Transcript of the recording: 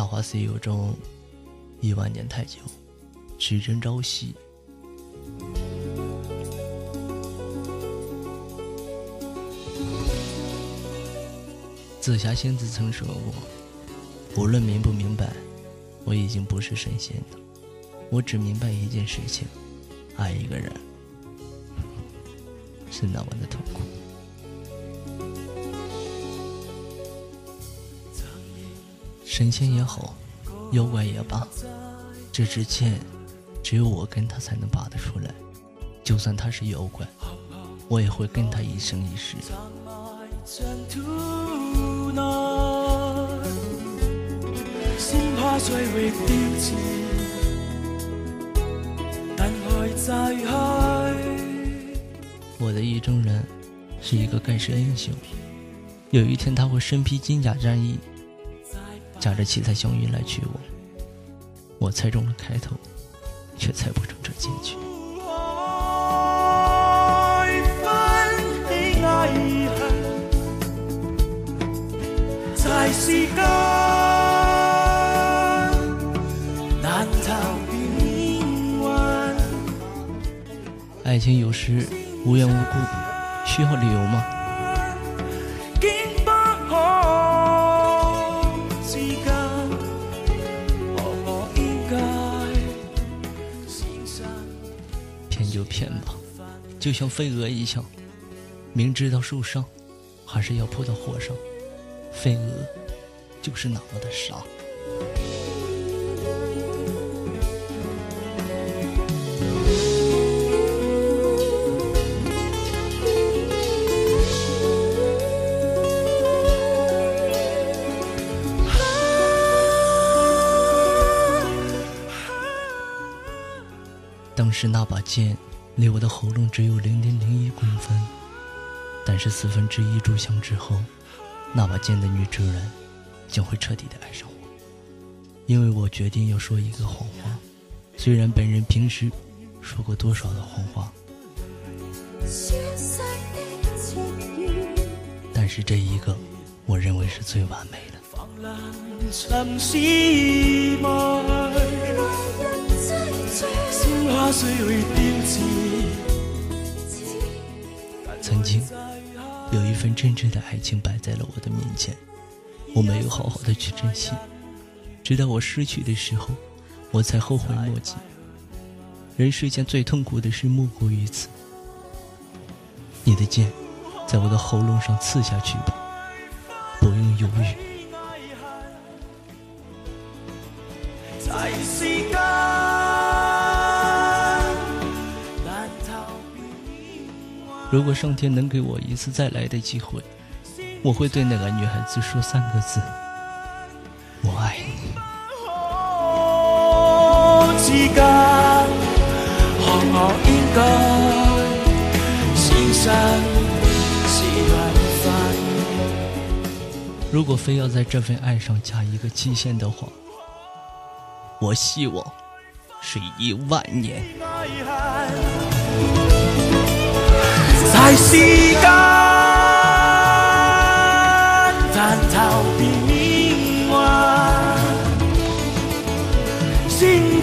大话西游中，一万年太久，时针朝夕。紫霞仙子曾说过：“无论明不明白，我已经不是神仙了。我只明白一件事情：爱一个人是那么的痛苦。”神仙也好，妖怪也罢，这支箭只有我跟他才能拔得出来。就算他是妖怪，我也会跟他一生一世。我的意中人是一个盖世英雄，有一天他会身披金甲战衣，驾着七彩祥云来娶我。我猜中了开头，却猜不中这结局。爱情有时无缘无故，需要理由吗？骗就骗吧，就像飞蛾一样，明知道受伤，还是要扑到火上。飞蛾就是那么的傻。当时那把剑离我的喉咙只有零点零一公分，但是四分之一炷香之后，那把剑的女主人将会彻底的爱上我，因为我决定要说一个谎话。虽然本人平时说过多少的谎话，但是这一个，我认为是最完美的。曾经有一份真挚的爱情摆在了我的面前，我没有好好的去珍惜，直到我失去的时候，我才后悔莫及。人世间最痛苦的事莫过于此。你的剑，在我的喉咙上刺下去吧，不用犹豫。如果上天能给我一次再来的机会，我会对那个女孩子说三个字：我爱你。如果非要在这份爱上加一个期限的话，我希望是一万年。在时间但逃避命运，星